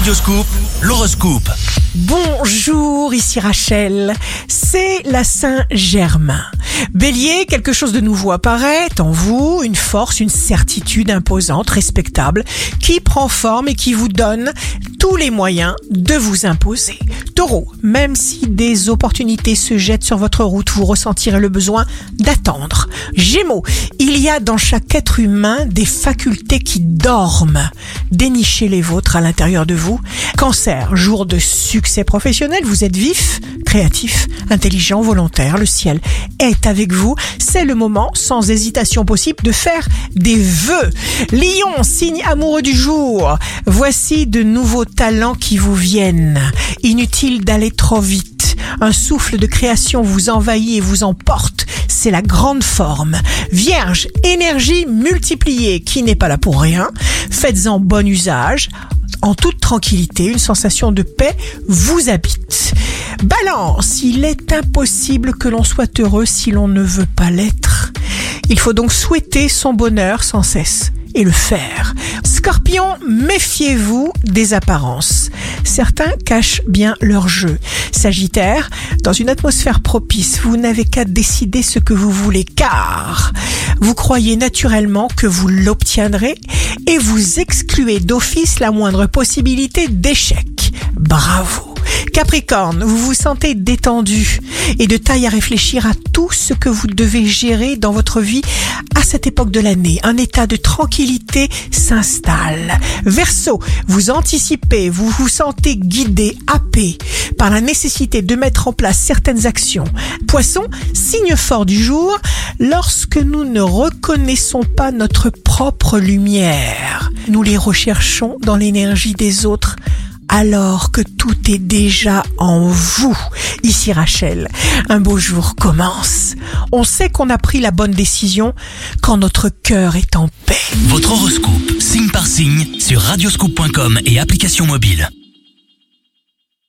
Radioscoop, l'horoscope. Bonjour, ici Rachel. C'est la Saint-Germain. Bélier, quelque chose de nouveau apparaît en vous, une force, une certitude imposante, respectable, qui prend forme et qui vous donne tous les moyens de vous imposer. Taureau, même si des opportunités se jettent sur votre route, vous ressentirez le besoin d'attendre. Gémeaux, il y a dans chaque être humain des facultés qui dorment. Dénichez les vôtres à l'intérieur de vous. Cancer, jour de succès professionnel, vous êtes vif, créatif, intelligent, volontaire, le ciel est avec vous. C'est le moment, sans hésitation possible, de faire des vœux. Lion, signe amoureux du jour. Voici de nouveaux talents qui vous viennent. Inutile d'aller trop vite. Un souffle de création vous envahit et vous emporte. C'est la grande forme. Vierge, énergie multipliée qui n'est pas là pour rien. Faites-en bon usage en toute tranquillité, une sensation de paix vous habite. Balance, il est impossible que l'on soit heureux si l'on ne veut pas l'être. Il faut donc souhaiter son bonheur sans cesse et le faire. Scorpion, méfiez-vous des apparences. Certains cachent bien leur jeu. Sagittaire, dans une atmosphère propice, vous n'avez qu'à décider ce que vous voulez car vous croyez naturellement que vous l'obtiendrez et vous excluez d'office la moindre possibilité d'échec. Bravo. Capricorne, vous vous sentez détendu et de taille à réfléchir à tout ce que vous devez gérer dans votre vie à cette époque de l'année. Un état de tranquillité s'installe. Verseau, vous anticipez, vous vous sentez guidé, happé par la nécessité de mettre en place certaines actions. Poisson, signe fort du jour, lorsque nous ne reconnaissons pas notre propre lumière, nous les recherchons dans l'énergie des autres alors que tout est déjà en vous. Ici Rachel, un beau jour commence. On sait qu'on a pris la bonne décision quand notre cœur est en paix. Votre horoscope, signe par signe, sur radioscoop.com et application mobile.